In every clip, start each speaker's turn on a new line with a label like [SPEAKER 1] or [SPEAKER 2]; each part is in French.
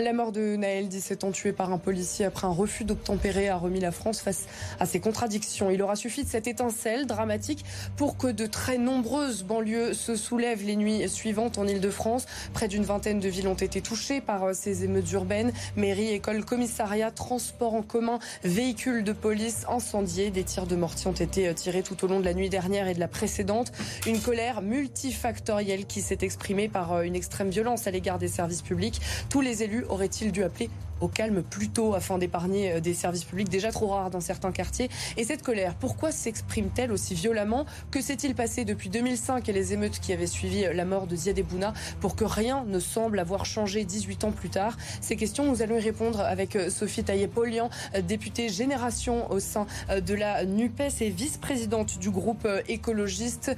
[SPEAKER 1] La mort de Naël, 17 ans, tué par un policier après un refus d'obtempérer, a remis la France face à ses contradictions. Il aura suffi de cette étincelle dramatique pour que de très nombreuses banlieues se soulèvent les nuits suivantes en Ile-de-France. Près d'une vingtaine de villes ont été touchées par euh, ces émeutes urbaines. Mairie, école, commissariat, transport en commun, véhicules de police incendiés. Des tirs de mortier ont été euh, tirés tout au long de la nuit dernière et de la précédente. Une colère multifactorielle qui s'est exprimée par euh, une extrême violence à l'égard des services publics. Tous les élus auraient-ils dû appeler au calme plus tôt afin d'épargner euh, des services publics déjà trop rares dans certains quartiers. Et cette colère, pourquoi s'exprime-t-elle aussi violemment Que s'est-il passé depuis 2005 et les émeutes qui avaient suivi la mort de Ziad Bouna pour que rien ne semble avoir changé 18 ans plus tard? Ces questions, nous allons y répondre avec euh, Sophie Taillé-Polian, euh, députée Génération au sein de la NUPES et vice-présidente du groupe écologiste,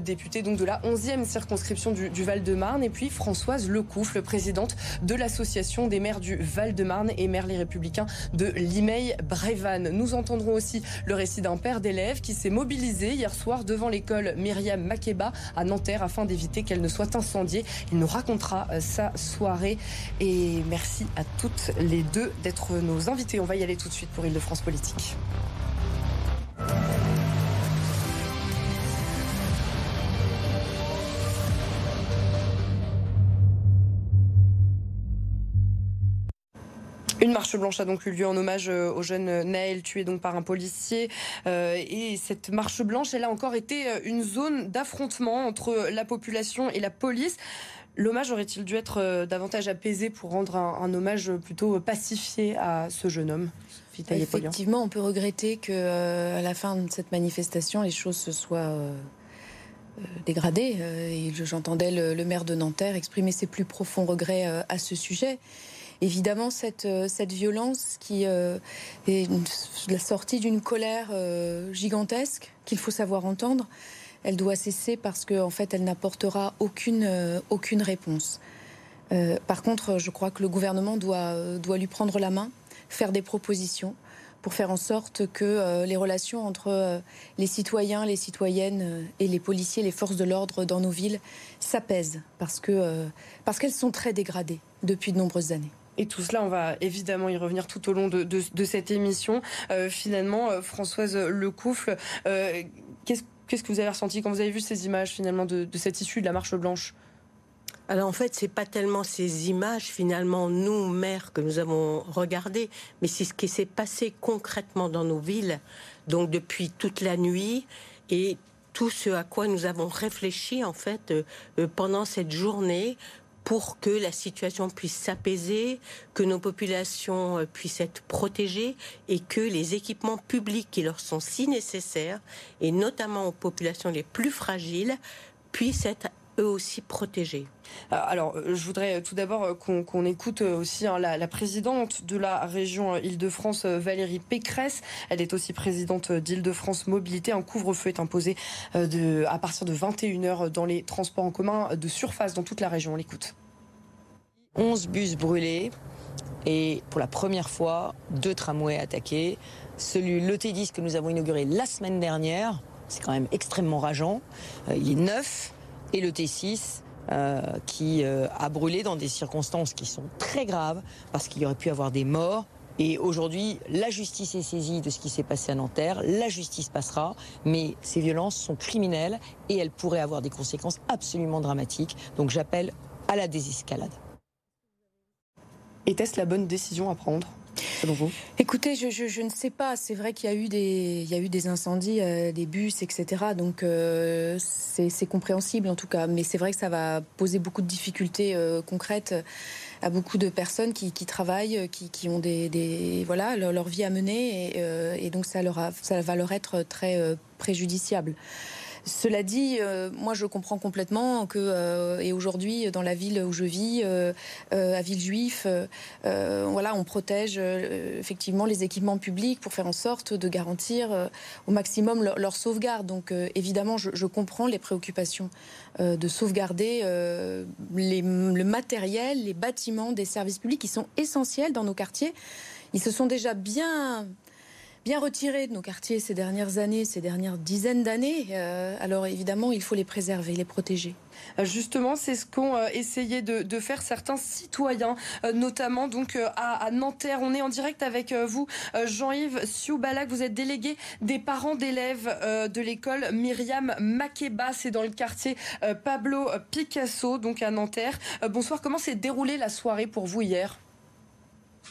[SPEAKER 1] députée donc de la 11e circonscription du, du Val-de-Marne, et puis Françoise Lecoufle, présidente de l'association des maires du Val-de-Marne marne et maire Les Républicains de Limeil Brévan. Nous entendrons aussi le récit d'un père d'élève qui s'est mobilisé hier soir devant l'école Myriam Makeba à Nanterre afin d'éviter qu'elle ne soit incendiée. Il nous racontera euh, sa soirée et merci à toutes les deux d'être nos invités. On va y aller tout de suite pour Île-de-France Politique. Une marche blanche a donc eu lieu en hommage euh, au jeune Naël tué donc par un policier. Euh, et cette marche blanche, elle a encore été euh, une zone d'affrontement entre la population et la police. L'hommage aurait-il dû être davantage apaisé pour rendre un, hommage plutôt pacifié à ce jeune homme
[SPEAKER 2] Effectivement, on peut regretter que à la fin de cette manifestation, les choses se soient dégradées. Et j'entendais le, maire de Nanterre exprimer ses plus profonds regrets à ce sujet évidemment cette, euh, cette violence qui euh, est la sortie d'une colère euh, gigantesque qu'il faut savoir entendre. Elle doit cesser parce qu'en en fait, elle n'apportera aucune, réponse. par contre, je crois que le gouvernement doit, lui prendre la main, faire des propositions pour faire en sorte que les relations entre les citoyens, les citoyennes et les policiers, les forces de l'ordre dans nos villes s'apaisent parce qu'elles sont très dégradées depuis de nombreuses années.
[SPEAKER 1] Et tout cela, on va évidemment y revenir tout au long de, cette émission. Euh, finalement, euh, Françoise Lecoufle, euh, qu'est-ce que vous avez ressenti quand vous avez vu ces images finalement de, cette issue de la marche blanche?
[SPEAKER 3] Alors en fait, c'est pas tellement ces images finalement nous maires que nous avons regardées, mais c'est ce qui s'est passé concrètement dans nos villes. Donc depuis toute la nuit et tout ce à quoi nous avons réfléchi en fait pendant cette journée pour que la situation puisse s'apaiser, que nos populations euh, puissent être protégées et que les équipements publics qui leur sont si nécessaires, et notamment aux populations les plus fragiles, puissent être eux aussi protégés.
[SPEAKER 1] Euh, alors, euh, je voudrais tout d'abord qu'on écoute aussi hein, la, présidente de la région Île-de-France, Valérie Pécresse. Elle est aussi présidente d'Île-de-France Mobilité. Un couvre-feu est imposé de, à partir de 21h dans les transports en commun de surface dans toute la région. On l'écoute.
[SPEAKER 4] 11 bus brûlés et pour la première fois, deux tramways attaqués. Celui, le T10 que nous avons inauguré la semaine dernière, c'est quand même extrêmement rageant. Euh, il est neuf et le T6 euh, qui euh, a brûlé dans des circonstances qui sont très graves parce qu'il y aurait pu avoir des morts. Et aujourd'hui, la justice est saisie de ce qui s'est passé à Nanterre. La justice passera, mais ces violences sont criminelles et elles pourraient avoir des conséquences absolument dramatiques. Donc j'appelle à la désescalade.
[SPEAKER 1] Était-ce la bonne décision à prendre? Selon vous?
[SPEAKER 2] Écoutez, je, ne sais pas. C'est vrai qu'il y a eu des, incendies, euh, des bus, etc. Donc euh, c'est compréhensible en tout cas. Mais c'est vrai que ça va poser beaucoup de difficultés euh, concrètes à beaucoup de personnes qui, travaillent, qui, ont des, voilà leur, vie à mener, et, et donc ça, leur ça va leur être très préjudiciable. Cela dit, euh, moi je comprends complètement que, euh, et aujourd'hui dans la ville où je vis, euh, à Villejuif, voilà, on protège effectivement les équipements publics pour faire en sorte de garantir au maximum leur, sauvegarde. Donc évidemment, je, comprends les préoccupations de sauvegarder le matériel, les bâtiments des services publics qui sont essentiels dans nos quartiers. Ils se sont déjà bien bien retirés de nos quartiers ces dernières années, ces dernières dizaines d'années. Euh, alors évidemment, il faut les préserver, les protéger.
[SPEAKER 1] Justement, c'est ce qu'ont euh, essayé de, faire certains citoyens, euh, notamment donc à, Nanterre. On est en direct avec vous, Jean-Yves Sioubalak. Vous êtes délégué des parents d'élèves de l'école Myriam Makeba. C'est dans le quartier Pablo Picasso, donc à Nanterre. bonsoir. Comment s'est déroulée la soirée pour vous hier?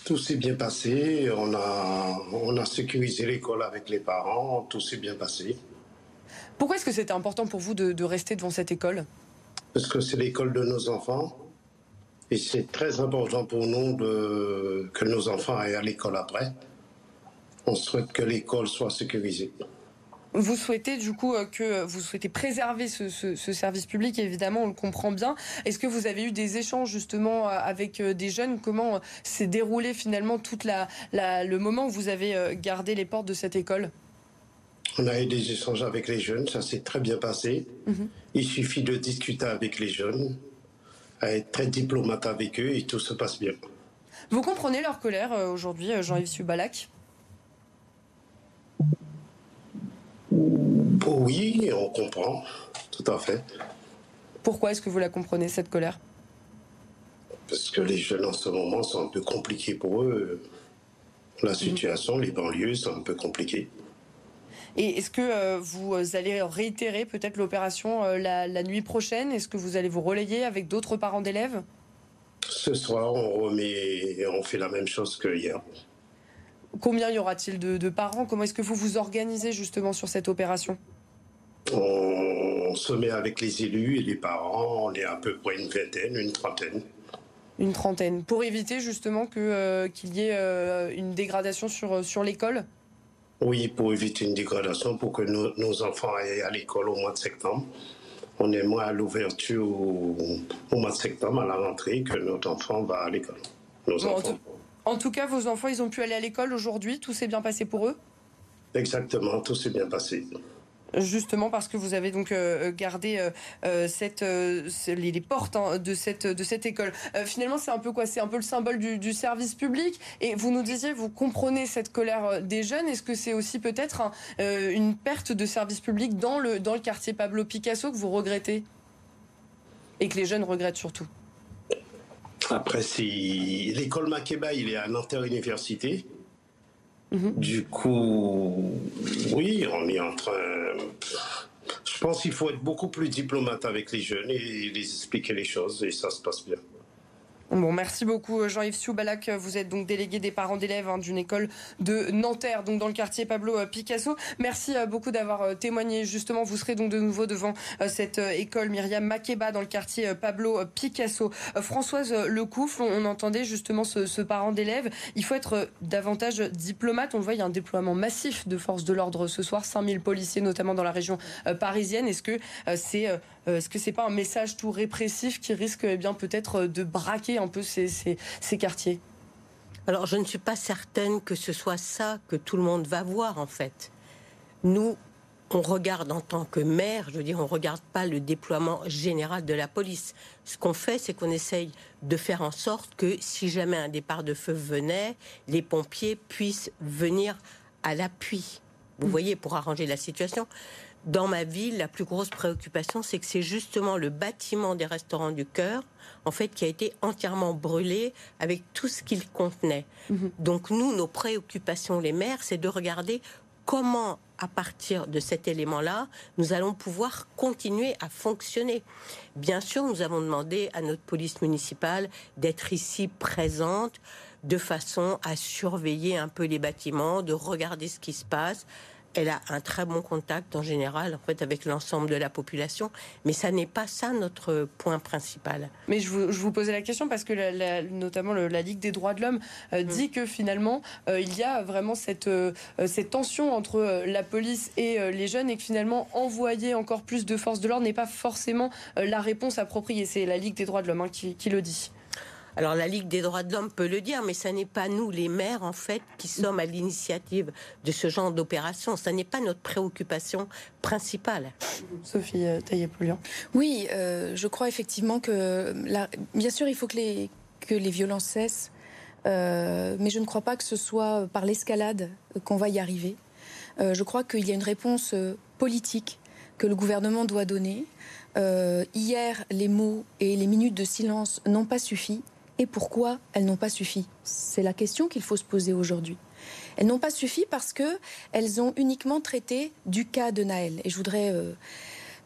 [SPEAKER 5] Tout s'est bien passé. On a, on a sécurisé l'école avec les parents. Tout s'est bien passé.
[SPEAKER 1] Pourquoi est-ce que c'était important pour vous de, rester devant cette école?
[SPEAKER 5] Parce que c'est l'école de nos enfants. Et c'est très important pour nous de, que nos enfants aillent à l'école après. On souhaite que l'école soit sécurisée.
[SPEAKER 1] Vous souhaitez du coup euh, que vous souhaitez préserver ce, service public, évidemment, on le comprend bien. Est-ce que vous avez eu des échanges justement euh, avec euh, des jeunes? Comment s'est déroulé finalement tout le moment où vous avez gardé les portes de cette école?
[SPEAKER 5] On a eu des échanges avec les jeunes, ça s'est très bien passé. Mhm. Il suffit de discuter avec les jeunes, être très diplomate avec eux et tout se passe bien.
[SPEAKER 1] Vous comprenez leur colère aujourd'hui, Jean-Yves
[SPEAKER 5] Oui, on comprend, tout à fait.
[SPEAKER 1] Pourquoi est-ce que vous la comprenez, cette colère?
[SPEAKER 5] Parce que les jeunes en ce moment sont un peu compliqués pour eux. La mhm. situation, les banlieues sont un peu compliquées.
[SPEAKER 1] Et est-ce que euh, vous allez réitérer peut-être l'opération euh, la, nuit prochaine? Est-ce que vous allez vous relayer avec d'autres parents d'élèves?
[SPEAKER 5] Ce soir, on remet, on fait la même chose que hier.
[SPEAKER 1] Combien y aura-t-il de, parents? Comment est-ce que vous vous organisez justement sur cette opération?
[SPEAKER 5] On se met avec les élus et les parents, on est à peu près une vingtaine, une trentaine.
[SPEAKER 1] Une trentaine, pour éviter justement euh, qu'il y ait euh, une dégradation sur, sur l'école?
[SPEAKER 5] Oui, pour éviter une dégradation, pour que nos, enfants aillent à l'école au mois de septembre. On est moins à l'ouverture au, mois de septembre, à la rentrée, que notre enfant va à l'école. Nos enfants.
[SPEAKER 1] En tout cas, vos enfants, ils ont pu aller à l'école aujourd'hui. Tout s'est bien passé pour eux?
[SPEAKER 5] Exactement, tout s'est bien passé
[SPEAKER 1] justement parce que vous avez donc euh, gardé euh, euh, cette, les, portes hein, de, cette, de cette école. finalement, c'est un peu quoi? C'est un peu le symbole du, service public? Et vous nous disiez, vous comprenez cette colère des jeunes. Est-ce que c'est aussi peut-être une perte de service public dans le, dans le quartier Pablo Picasso que vous regrettez? Et que les jeunes regrettent surtout?
[SPEAKER 5] Après, si l'école Makeba, il est à Nanterre Université. Mhm. Du coup, oui, on est en train. Je pense qu'il faut être beaucoup plus diplomate avec les jeunes et les expliquer les choses et ça se passe bien.
[SPEAKER 1] Bon, merci beaucoup euh, Jean-Yves Soubalak. Vous êtes donc délégué des parents d'élèves hein, d'une école de Nanterre, donc dans le quartier Pablo euh, Picasso. Merci euh, beaucoup d'avoir témoigné. Justement, vous serez donc de nouveau devant cette école Myriam Makeba dans le quartier Pablo Picasso. Françoise Lecoufle, on entendait justement ce, parent d'élèves. Il faut être davantage diplomate. On le voit, il y a un déploiement massif de forces de l'ordre ce soir, 5000 policiers notamment dans la région parisienne. Est-ce que c'est est-ce que c'est pas un message tout répressif qui risque eh bien peut-être de braquer un peu ces, ces, quartiers?
[SPEAKER 3] Alors, je ne suis pas certaine que ce soit ça que tout le monde va voir, en fait. Nous, on regarde en tant que maire, je veux dire, on ne regarde pas le déploiement général de la police. Ce qu'on fait, c'est qu'on essaye de faire en sorte que si jamais un départ de feu venait, les pompiers puissent venir à l'appui. Vous mmh. voyez, pour arranger la situation dans ma ville, la plus grosse préoccupation, c'est que c'est justement le bâtiment des restaurants du cœur, en fait, qui a été entièrement brûlé avec tout ce qu'il contenait. Mhm. Donc nous, nos préoccupations, les maires, c'est de regarder comment, à partir de cet élément-là, nous allons pouvoir continuer à fonctionner. Bien sûr, nous avons demandé à notre police municipale d'être ici présente de façon à surveiller un peu les bâtiments, de regarder ce qui se passe, elle a un très bon contact en général en fait avec l'ensemble de la population, mais ça n'est pas ça notre point principal.
[SPEAKER 1] Mais je vous, posais la question parce que notamment la Ligue des droits de l'homme euh, mm. dit que finalement euh, il y a vraiment cette, euh, cette tension entre la police et les jeunes et que finalement envoyer encore plus de forces de l'ordre n'est pas forcément la réponse appropriée. C'est la Ligue des droits de l'homme hein, qui le dit.
[SPEAKER 3] Alors la Ligue des droits de l'homme peut le dire, mais ce n'est pas nous, les maires, en fait, qui sommes à l'initiative de ce genre d'opération. Ce n'est pas notre préoccupation principale.
[SPEAKER 1] Sophie euh, Taillé-Poulian.
[SPEAKER 2] Oui, euh, je crois effectivement que, bien sûr, il faut que les, que les violences cessent. mais je ne crois pas que ce soit par l'escalade qu'on va y arriver. je crois qu'il y a une réponse politique que le gouvernement doit donner. hier, les mots et les minutes de silence n'ont pas suffi. Et pourquoi elles n'ont pas suffi? C'est la question qu'il faut se poser aujourd'hui. Elles n'ont pas suffi parce que elles ont uniquement traité du cas de Naël. Et je voudrais euh,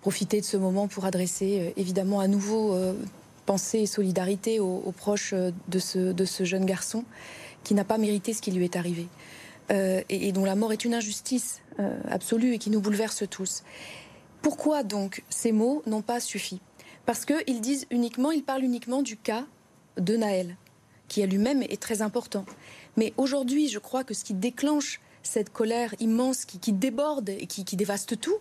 [SPEAKER 2] profiter de ce moment pour adresser euh, évidemment à nouveau euh, pensée et solidarité aux, proches de ce, jeune garçon qui n'a pas mérité ce qui lui est arrivé. Et, et, dont la mort est une injustice absolue et qui nous bouleverse tous. Pourquoi donc ces mots n'ont pas suffi? Parce qu'ils disent uniquement, ils parlent uniquement du cas de Naël, qui à lui-même est très important. Mais aujourd'hui, je crois que ce qui déclenche cette colère immense qui, déborde et qui, dévaste tout,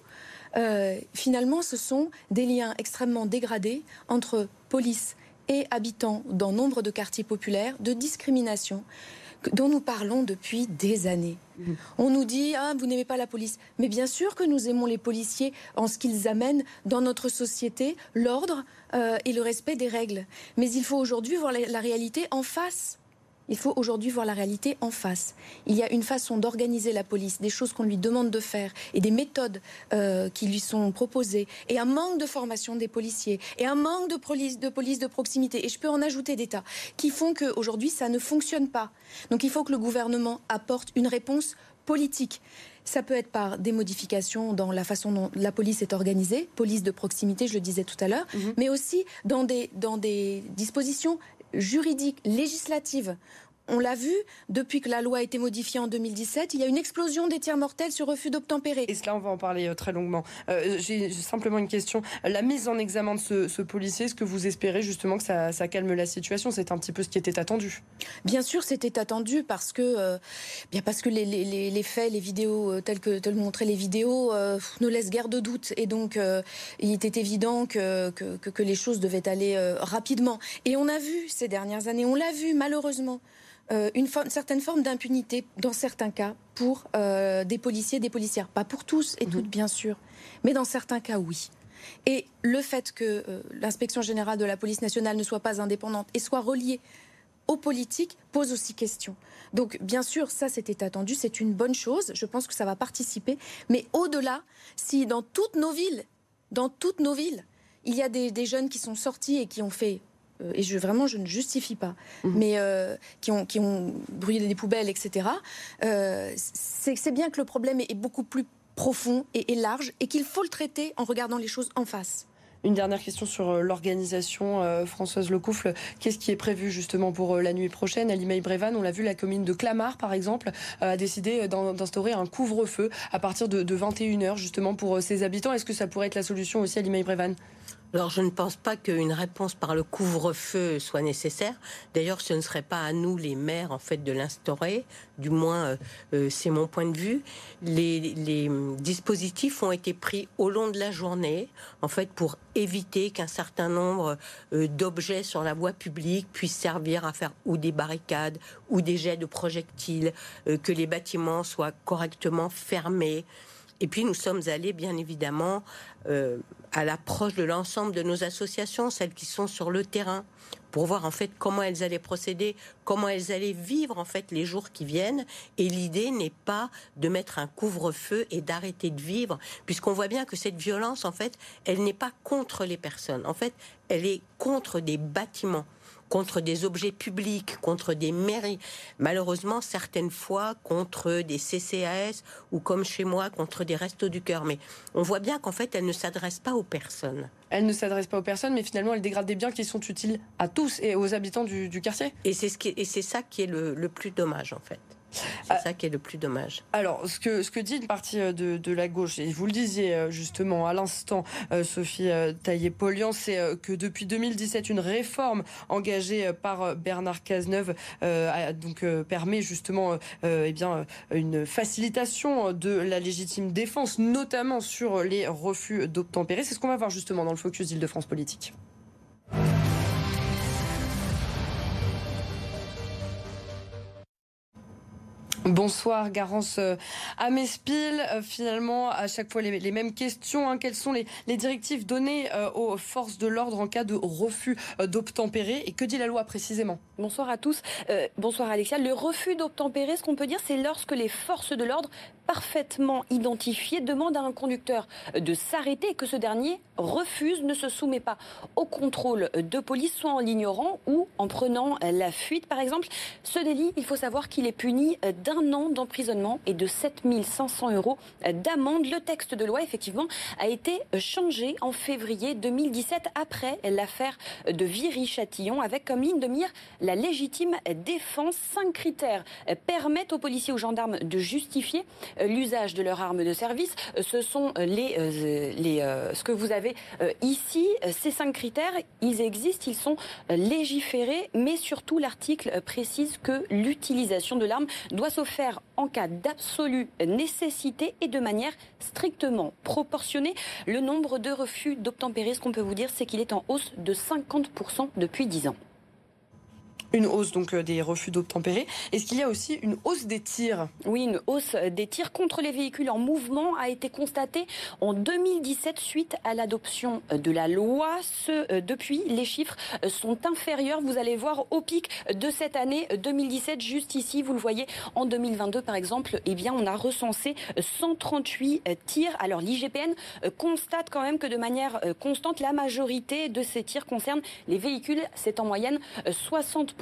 [SPEAKER 2] euh, finalement, ce sont des liens extrêmement dégradés entre police et habitants dans nombre de quartiers populaires, de discrimination dont nous parlons depuis des années. Mmh. On nous dit ah vous n'aimez pas la police, mais bien sûr que nous aimons les policiers en ce qu'ils amènent dans notre société l'ordre euh, et le respect des règles. Mais il faut aujourd'hui voir la réalité en face. Il faut aujourd'hui voir la réalité en face. Il y a une façon d'organiser la police, des choses qu'on lui demande de faire et des méthodes euh, qui lui sont proposées et un manque de formation des policiers et un manque de police de, police de proximité et je peux en ajouter des tas qui font qu'aujourd'hui ça ne fonctionne pas. Donc il faut que le gouvernement apporte une réponse politique. Ça peut être par des modifications dans la façon dont la police est organisée, police de proximité, je le disais tout à l'heure, mhm. mais aussi dans des, dans des dispositions juridique, législative. On l'a vu, depuis que la loi a été modifiée en 2017, il y a une explosion des tiers mortels sur refus d'obtempérer.
[SPEAKER 1] Et cela, on va en parler euh, très longuement. Euh, j'ai simplement une question. La mise en examen de ce, policier, est-ce que vous espérez justement que ça, calme la situation? C'est un petit peu ce qui était attendu.
[SPEAKER 2] Bien sûr, c'était attendu parce que, euh, bien parce que les, faits, les vidéos telles que telles montraient les vidéos ne laissent guère de doute. Et donc, il était évident que, que, que les choses devaient aller rapidement. Et on a vu ces dernières années, on l'a vu malheureusement. Euh, une, certaine forme d'impunité dans certains cas pour euh, des policiers, des policières. Pas pour tous et mhm. toutes, bien sûr, mais dans certains cas, oui. Et le fait que euh, l'inspection générale de la police nationale ne soit pas indépendante et soit reliée aux politiques pose aussi question. Donc, bien sûr, ça, c'était attendu, c'est une bonne chose. Je pense que ça va participer. Mais au-delà, si dans toutes nos villes, dans toutes nos villes, il y a des jeunes qui sont sortis et qui ont fait et je, vraiment je ne justifie pas, mhm. mais euh, qui, ont, qui ont brûlé des poubelles, etc., euh, c'est bien que le problème est, beaucoup plus profond et, large et qu'il faut le traiter en regardant les choses en face.
[SPEAKER 1] Une dernière question sur l'organisation, Françoise Lecoufle. Qu'est-ce qui est prévu justement pour la nuit prochaine? À Limeil-Brévan, on l'a vu, la commune de Clamart, par exemple, a décidé d'instaurer un couvre-feu à partir de, de 21h justement pour ses habitants. Est-ce que ça pourrait être la solution aussi à Limeil-Brévan
[SPEAKER 3] alors je ne pense pas qu'une réponse par le couvre-feu soit nécessaire. D'ailleurs, ce ne serait pas à nous les maires en fait de l'instaurer. Du moins, euh, euh, c'est mon point de vue. Les, dispositifs ont été pris au long de la journée, en fait, pour éviter qu'un certain nombre euh, d'objets sur la voie publique puissent servir à faire ou des barricades ou des jets de projectiles, que les bâtiments soient correctement fermés. Et puis nous sommes allés, bien évidemment, euh, à l'approche de l'ensemble de nos associations, celles qui sont sur le terrain, pour voir en fait comment elles allaient procéder, comment elles allaient vivre en fait les jours qui viennent. Et l'idée n'est pas de mettre un couvre-feu et d'arrêter de vivre, puisqu'on voit bien que cette violence, en fait, elle n'est pas contre les personnes. En fait, elle est contre des bâtiments contre des objets publics, contre des mairies, malheureusement certaines fois contre des CCAS ou comme chez moi contre des restos du cœur. Mais on voit bien qu'en fait elle ne s'adresse pas aux personnes.
[SPEAKER 1] Elle ne s'adresse pas aux personnes, mais finalement elle dégrade des biens qui sont utiles à tous et aux habitants du, quartier.
[SPEAKER 3] Et c'est ce et c'est ça qui est le plus dommage en fait. C'est ah. ça qui est le plus dommage.
[SPEAKER 1] Alors, ce que, ce que dit une partie euh, de, la gauche, et vous le disiez euh, justement à l'instant, euh, Sophie Taillé-Polian, c'est que depuis 2017, une réforme engagée par Bernard Cazeneuve donc, permet justement eh bien, une facilitation de la légitime défense, notamment sur les refus d'obtempérer. C'est ce qu'on va voir justement dans le focus d'Île-de-France politique. Bonsoir, Garance euh, Amespil. Euh, finalement, à chaque fois, les, mêmes questions. Hein. Quelles sont les, directives données euh, aux forces de l'ordre en cas de refus d'obtempérer? Et que dit la loi précisément?
[SPEAKER 6] Bonsoir à tous. bonsoir, Alexia. Le refus d'obtempérer, ce qu'on peut dire, c'est lorsque les forces de l'ordre parfaitement identifiées demandent à un conducteur de s'arrêter et que ce dernier refuse, ne se soumet pas au contrôle de police, soit en l'ignorant ou en prenant la fuite, par exemple. Ce délit, il faut savoir qu'il est puni d'un an d'emprisonnement et de 7500 euros d'amende. Le texte de loi, effectivement, a été changé en février 2017 après l'affaire de Viry-Châtillon avec comme ligne de mire la légitime défense. Cinq critères permettent aux policiers, aux gendarmes de justifier l'usage de leur arme de service. Ce sont les, euh, les, euh, ce que vous avez euh, ici. Ces cinq critères, ils existent, ils sont légiférés, mais surtout l'article précise que l'utilisation de l'arme doit se faire en cas d'absolue nécessité et de manière strictement proportionnée. Le nombre de refus d'obtempérer, ce qu'on peut vous dire, c'est qu'il est en hausse de 50% depuis 10 ans.
[SPEAKER 1] Une hausse donc euh, des refus d'obtempérer. Est-ce qu'il y a aussi une hausse des tirs?
[SPEAKER 6] Oui, une hausse des tirs contre les véhicules en mouvement a été constatée en 2017 suite à l'adoption de la loi. Ce, euh, depuis, les chiffres sont inférieurs. Vous allez voir au pic de cette année 2017, juste ici, vous le voyez, en 2022 par exemple, eh bien, on a recensé 138 tirs. Alors l'IGPN constate quand même que de manière constante, la majorité de ces tirs concernent les véhicules. C'est en moyenne 60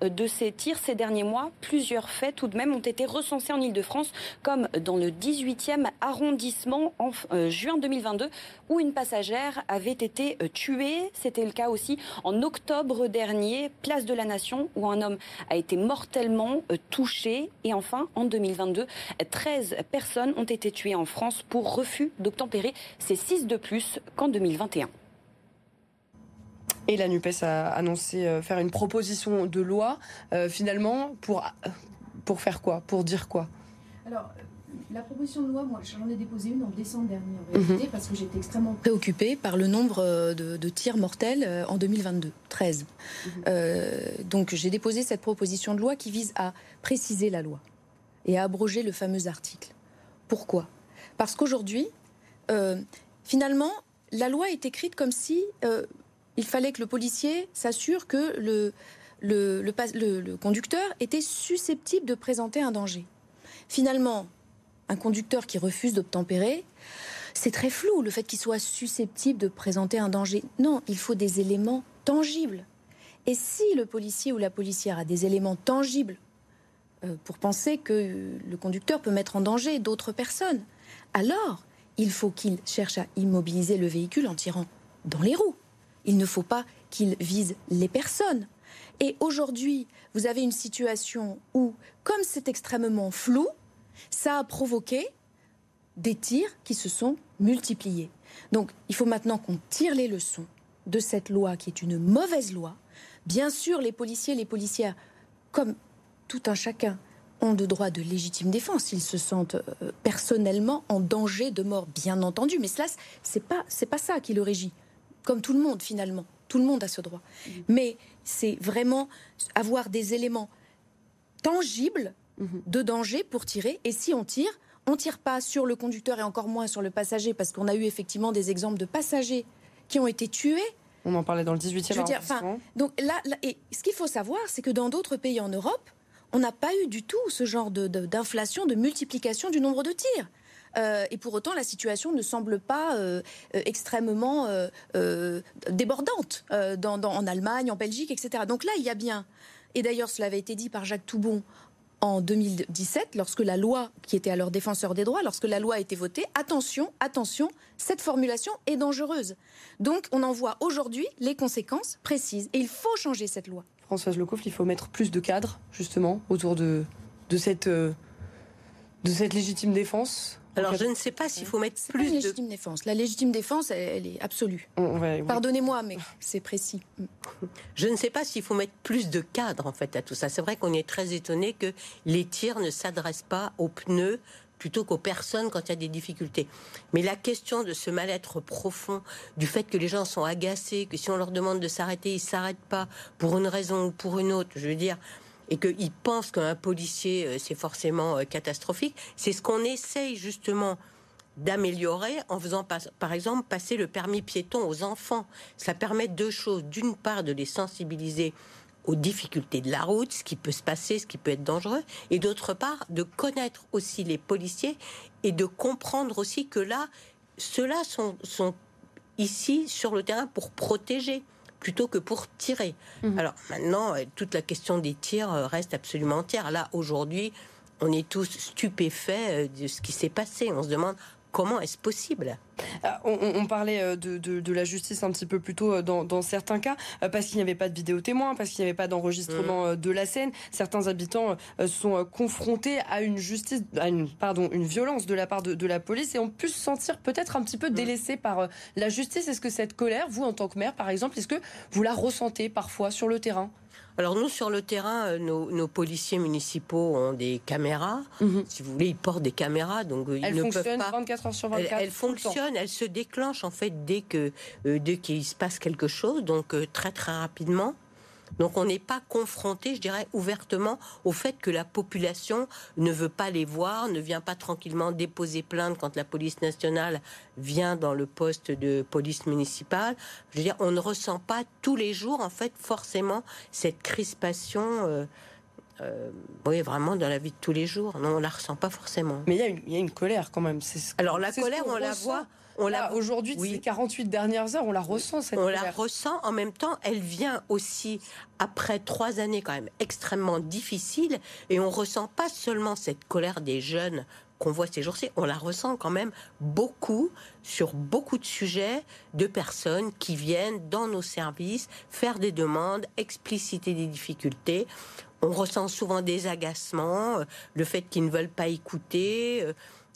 [SPEAKER 6] de ces tirs ces derniers mois. Plusieurs faits tout de même ont été recensés en Ile-de-France, comme dans le 18e arrondissement en euh, juin 2022, où une passagère avait été euh, tuée. C'était le cas aussi en octobre dernier, place de la Nation, où un homme a été mortellement euh, touché. Et enfin, en 2022, 13 personnes ont été tuées en France pour refus d'obtempérer. C'est 6 de plus qu'en 2021.
[SPEAKER 1] Et la NUPES a annoncé euh, faire une proposition de loi, euh, finalement, pour, pour faire quoi? Pour dire quoi?
[SPEAKER 2] Alors, la proposition de loi, moi, j'en ai déposé une en décembre dernier, en réalité, mhm. parce que j'étais extrêmement préoccupée par le nombre euh, de, tirs mortels en 2022, 13. Mhm. donc, j'ai déposé cette proposition de loi qui vise à préciser la loi et à abroger le fameux article. Pourquoi? Parce qu'aujourd'hui, finalement, la loi est écrite comme si il fallait que le policier s'assure que le, conducteur était susceptible de présenter un danger. Finalement, un conducteur qui refuse d'obtempérer, c'est très flou le fait qu'il soit susceptible de présenter un danger. Non, il faut des éléments tangibles. Et si le policier ou la policière a des éléments tangibles euh, pour penser que le conducteur peut mettre en danger d'autres personnes, alors il faut qu'il cherche à immobiliser le véhicule en tirant dans les roues. Il ne faut pas qu'il vise les personnes. Et aujourd'hui, vous avez une situation où, comme c'est extrêmement flou, ça a provoqué des tirs qui se sont multipliés. Donc, il faut maintenant qu'on tire les leçons de cette loi qui est une mauvaise loi. Bien sûr, les policiers, les policières, comme tout un chacun, ont de droit de légitime défense. Ils se sentent euh, personnellement en danger de mort, bien entendu. Mais cela, c'est pas, pas ça qui le régit comme tout le monde finalement. Tout le monde a ce droit. Mais c'est vraiment avoir des éléments tangibles mhm. de danger pour tirer. Et si on tire, on tire pas sur le conducteur et encore moins sur le passager, parce qu'on a eu effectivement des exemples de passagers qui ont été tués.
[SPEAKER 1] On en parlait dans le 18e arrondissement.
[SPEAKER 2] Donc là, et ce qu'il faut savoir, c'est que dans d'autres pays en Europe, on n'a pas eu du tout ce genre d'inflation, de multiplication du nombre de tirs. Euh, et pour autant, la situation ne semble pas euh, euh, extrêmement débordante en Allemagne, en Belgique, etc. Donc là, il y a bien. Et d'ailleurs, cela avait été dit par Jacques Toubon en 2017, lorsque la loi, qui était alors défenseur des droits, lorsque la loi a été votée, attention, attention, cette formulation est dangereuse. Donc on en voit aujourd'hui les conséquences précises. Et il faut changer cette loi.
[SPEAKER 1] Françoise Lecouf, il faut mettre plus de cadres, justement, autour de, de, cette, de cette légitime défense
[SPEAKER 3] alors, je ne sais pas s'il faut mettre plus
[SPEAKER 2] de... légitime défense. La légitime défense, elle, est absolue. Pardonnez-moi, mais c'est précis.
[SPEAKER 3] Je ne sais pas s'il faut mettre plus de cadre, en fait, à tout ça. C'est vrai qu'on est très étonné que les tirs ne s'adressent pas aux pneus plutôt qu'aux personnes quand il y a des difficultés. Mais la question de ce mal-être profond, du fait que les gens sont agacés, que si on leur demande de s'arrêter, ils ne s'arrêtent pas pour une raison ou pour une autre, je veux dire, et qu'ils pensent qu'un policier, euh, c'est forcément euh, catastrophique. C'est ce qu'on essaye justement d'améliorer en faisant par exemple passer le permis piéton aux enfants. Ça permet deux choses. D'une part, de les sensibiliser aux difficultés de la route, ce qui peut se passer, ce qui peut être dangereux, et d'autre part, de connaître aussi les policiers et de comprendre aussi que là, ceux-là sont, sont ici sur le terrain pour protéger plutôt que pour tirer. Mhm. Alors maintenant, euh, toute la question des tirs euh, reste absolument entière. Là, aujourd'hui, on est tous stupéfaits euh, de ce qui s'est passé. On se demande Comment est-ce possible?
[SPEAKER 1] Ah, on, parlait euh, de, la justice un petit peu plus tôt euh, dans, certains cas, euh, parce qu'il n'y avait pas de vidéo témoin, parce qu'il n'y avait pas d'enregistrement mmh. de la scène. Certains habitants sont confrontés à une justice, à une, pardon, une violence de la part de, la police et ont pu se sentir peut-être un petit peu mmh. délaissés par la justice. Est-ce que cette colère, vous en tant que maire par exemple, est-ce que vous la ressentez parfois sur le terrain?
[SPEAKER 3] Alors nous, sur le terrain, euh, nos, policiers municipaux ont des caméras. Mhm. Si vous voulez, ils portent des caméras, donc euh, ils ne peuvent pas.
[SPEAKER 1] 24 heures sur 24.
[SPEAKER 3] Elles, fonctionnent, elles se déclenchent en fait dès que euh, dès qu'il se passe quelque chose, donc très très rapidement. Donc on n'est pas confronté, je dirais, ouvertement au fait que la population ne veut pas les voir, ne vient pas tranquillement déposer plainte quand la police nationale vient dans le poste de police municipale. Je veux dire, on ne ressent pas tous les jours, en fait, forcément, cette crispation. Euh, euh, oui, vraiment dans la vie de tous les jours. Non, on la ressent pas forcément.
[SPEAKER 1] Mais il y, a une colère quand même.
[SPEAKER 3] Alors la colère, on la voit
[SPEAKER 1] on l'a aujourd'hui, ces 48 dernières heures, on la ressent cette
[SPEAKER 3] On la ressent. En même temps, elle vient aussi après trois années quand même extrêmement difficiles, et on ressent pas seulement cette colère des jeunes qu'on voit ces jours-ci, on la ressent quand même beaucoup sur beaucoup de sujets de personnes qui viennent dans nos services faire des demandes, expliciter des difficultés. On ressent souvent des agacements, euh, le fait qu'ils ne veulent pas écouter.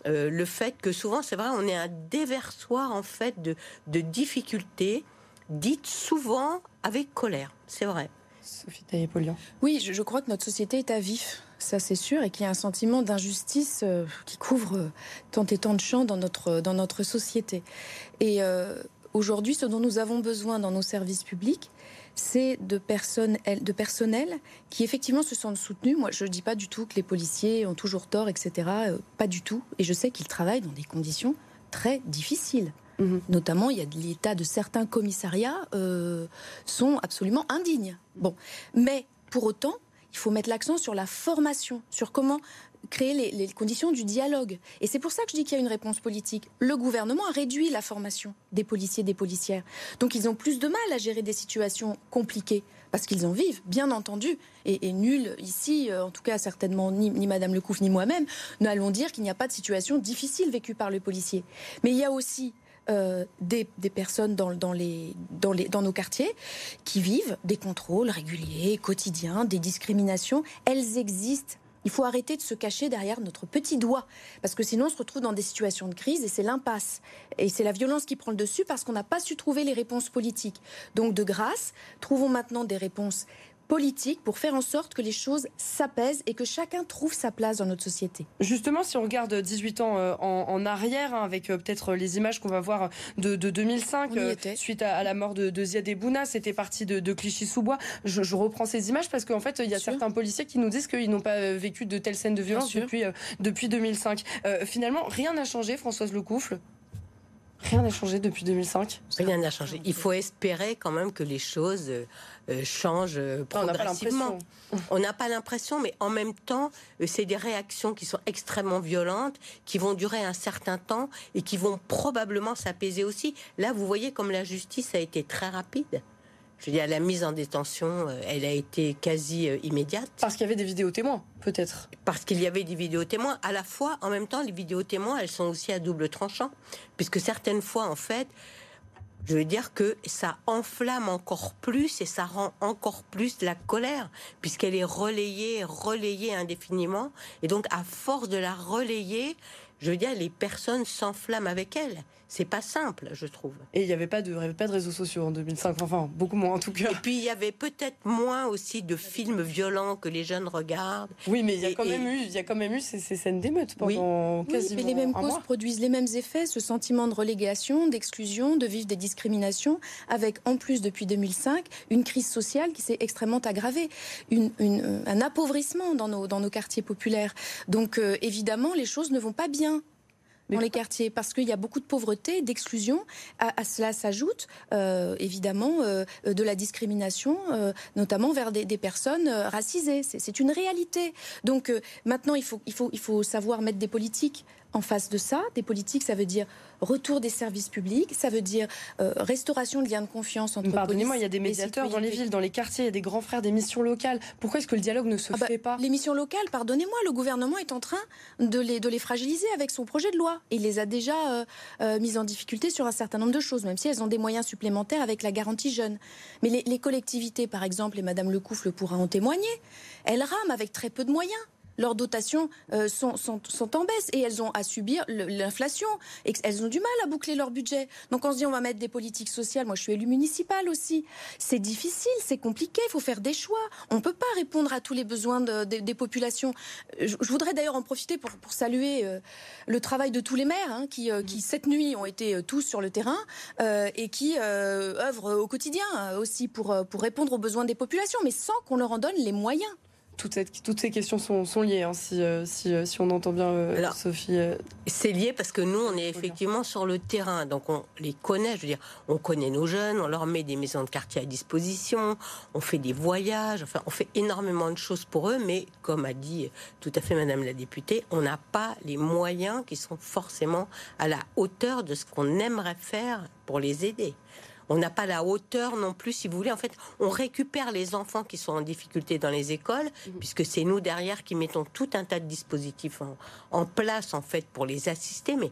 [SPEAKER 3] Euh, le fait que souvent, c'est vrai, on est un déversoir en fait de, difficultés dites souvent avec colère. C'est vrai.
[SPEAKER 1] Sophie Taillé-Polian.
[SPEAKER 2] Oui, je, crois que notre société est à vif, ça c'est sûr, et qu'il y a un sentiment d'injustice euh, qui couvre euh, tant et tant de champs dans notre, dans notre société. Et aujourd'hui, ce dont nous avons besoin dans nos services publics, c'est de personnes, de personnel qui effectivement se sentent soutenus. Moi, je ne dis pas du tout que les policiers ont toujours tort, etc. Euh, pas du tout. Et je sais qu'ils travaillent dans des conditions très difficiles. Mhm. Notamment, il y a l'état de certains commissariats euh, sont absolument indignes. Bon, mais pour autant, il faut mettre l'accent sur la formation, sur comment créer les, conditions du dialogue. Et c'est pour ça que je dis qu'il y a une réponse politique. Le gouvernement a réduit la formation des policiers, des policières. Donc ils ont plus de mal à gérer des situations compliquées. Parce qu'ils en vivent, bien entendu. Et, nul ici, euh, en tout cas certainement ni, ni Madame Lecouf ni moi-même, n'allons dire qu'il n'y a pas de situation difficile vécue par les policiers. Mais il y a aussi euh, des, personnes dans, les, dans, les, dans nos quartiers qui vivent des contrôles réguliers, quotidiens, des discriminations. Elles existent il faut arrêter de se cacher derrière notre petit doigt, parce que sinon on se retrouve dans des situations de crise et c'est l'impasse. Et c'est la violence qui prend le dessus parce qu'on n'a pas su trouver les réponses politiques. Donc de grâce, trouvons maintenant des réponses politique pour faire en sorte que les choses s'apaisent et que chacun trouve sa place dans notre société.
[SPEAKER 1] Justement, si on regarde 18 ans euh, en, arrière, hein, avec euh, peut-être les images qu'on va voir de, 2005, euh, suite à, la mort de, de Ziad Bouna, c'était parti de, Clichy-sous-Bois. Je, reprends ces images parce qu'en fait, il y a certains policiers qui nous disent qu'ils n'ont pas vécu de telles scènes de violence depuis, depuis 2005. finalement, rien n'a changé, Françoise Lecoufle Rien n'a changé depuis 2005
[SPEAKER 3] Rien n'a changé. Il faut espérer quand même que les choses euh, changent euh, progressivement. On n'a pas l'impression, mais en même temps, euh, c'est des réactions qui sont extrêmement violentes, qui vont durer un certain temps et qui vont probablement s'apaiser aussi. Là, vous voyez comme la justice a été très rapide. Je veux dire, la mise en détention, elle a été quasi immédiate.
[SPEAKER 1] Parce qu'il y avait des vidéos témoins, peut-être.
[SPEAKER 3] Parce qu'il y avait des vidéos témoins. À la fois, en même temps, les vidéos témoins, elles sont aussi à double tranchant. Puisque certaines fois, en fait, je veux dire que ça enflamme encore plus et ça rend encore plus la colère, puisqu'elle est relayée, relayée indéfiniment. Et donc, à force de la relayer, je veux dire, les personnes s'enflamment avec elle. C'est pas simple, je trouve.
[SPEAKER 1] Et il n'y avait pas de, pas de réseaux sociaux en 2005, enfin beaucoup moins en tout cas.
[SPEAKER 3] Et puis il y avait peut-être moins aussi de films violents que les jeunes regardent.
[SPEAKER 1] Oui, mais il y a quand même eu, il y a quand même eu ces, scènes d'émeute pendant oui. quasiment.
[SPEAKER 2] Oui, mais les mêmes causes produisent les mêmes effets, ce sentiment de relégation, d'exclusion, de vivre des discriminations, avec en plus depuis 2005 une crise sociale qui s'est extrêmement aggravée, une, un appauvrissement dans nos, dans nos quartiers populaires. Donc euh, évidemment, les choses ne vont pas bien dans les quartiers parce qu'il y a beaucoup de pauvreté, d'exclusion. À, cela s'ajoute euh, évidemment euh, de la discrimination, euh, notamment vers des, des personnes racisées. C'est une réalité. Donc maintenant, il faut, il, faut, il faut savoir mettre des politiques en face de ça. Des politiques, ça veut dire retour des services publics, ça veut dire euh, restauration de liens de confiance entre
[SPEAKER 1] Pardonnez-moi, il y a des médiateurs dans les villes, dans les quartiers, il y a des grands frères des missions locales. Pourquoi est-ce que le dialogue ne se ah bah, fait pas?
[SPEAKER 2] Les missions locales, pardonnez-moi, le gouvernement est en train de les, de les fragiliser avec son projet de loi. Il les a déjà euh, euh, mises en difficulté sur un certain nombre de choses, même si elles ont des moyens supplémentaires avec la garantie jeune. Mais les, les collectivités, par exemple, et Madame Lecoufle pourra en témoigner, elles rament avec très peu de moyens leurs dotations euh, sont, en baisse et elles ont à subir l'inflation. Elles ont du mal à boucler leur budget. Donc on se dit on va mettre des politiques sociales. Moi je suis élu municipal aussi. C'est difficile, c'est compliqué, il faut faire des choix. On ne peut pas répondre à tous les besoins de, des populations. Je, voudrais d'ailleurs en profiter pour, saluer euh, le travail de tous les maires hein, qui, euh, qui, cette nuit, ont été tous sur le terrain et qui œuvrent au quotidien aussi pour répondre aux besoins des populations, mais sans qu'on leur en donne les moyens
[SPEAKER 1] toutes, ces questions sont, liées, hein, euh, euh, si, on entend bien euh, Sophie.
[SPEAKER 3] C'est lié parce que nous, on est effectivement sur le terrain, donc on les connaît. Je veux dire, on connaît nos jeunes, on leur met des maisons de quartier à disposition, on fait des voyages, enfin, on fait énormément de choses pour eux, mais comme a dit tout à fait Madame la députée, on n'a pas les moyens qui sont forcément à la hauteur de ce qu'on aimerait faire pour les aider on n'a pas la hauteur non plus, si vous voulez. En fait, on récupère les enfants qui sont en difficulté dans les écoles, mhm. puisque c'est nous derrière qui mettons tout un tas de dispositifs en, en place, en fait, pour les assister. Mais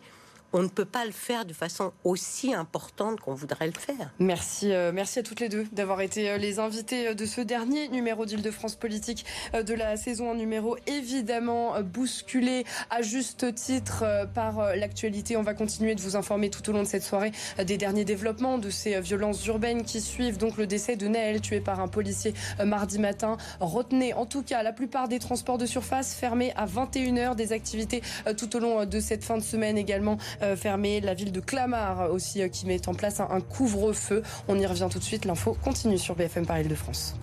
[SPEAKER 3] on ne peut pas le faire de façon aussi importante qu'on voudrait le faire.
[SPEAKER 1] Merci, euh, merci à toutes les deux d'avoir été euh, les invités euh, de ce dernier numéro d'Île-de-France Politique de la saison, un numéro évidemment bousculé à juste titre par l'actualité. On va continuer de vous informer tout au long de cette soirée des derniers développements de ces violences urbaines qui suivent donc le décès de Naël tué par un policier mardi matin. Retenez en tout cas la plupart des transports de surface fermés à 21h, des activités tout au long de cette fin de semaine également euh, fermée, la ville de Clamart aussi euh, qui met en place un, un couvre-feu. On y revient tout de suite, l'info continue sur BFM Paris de France.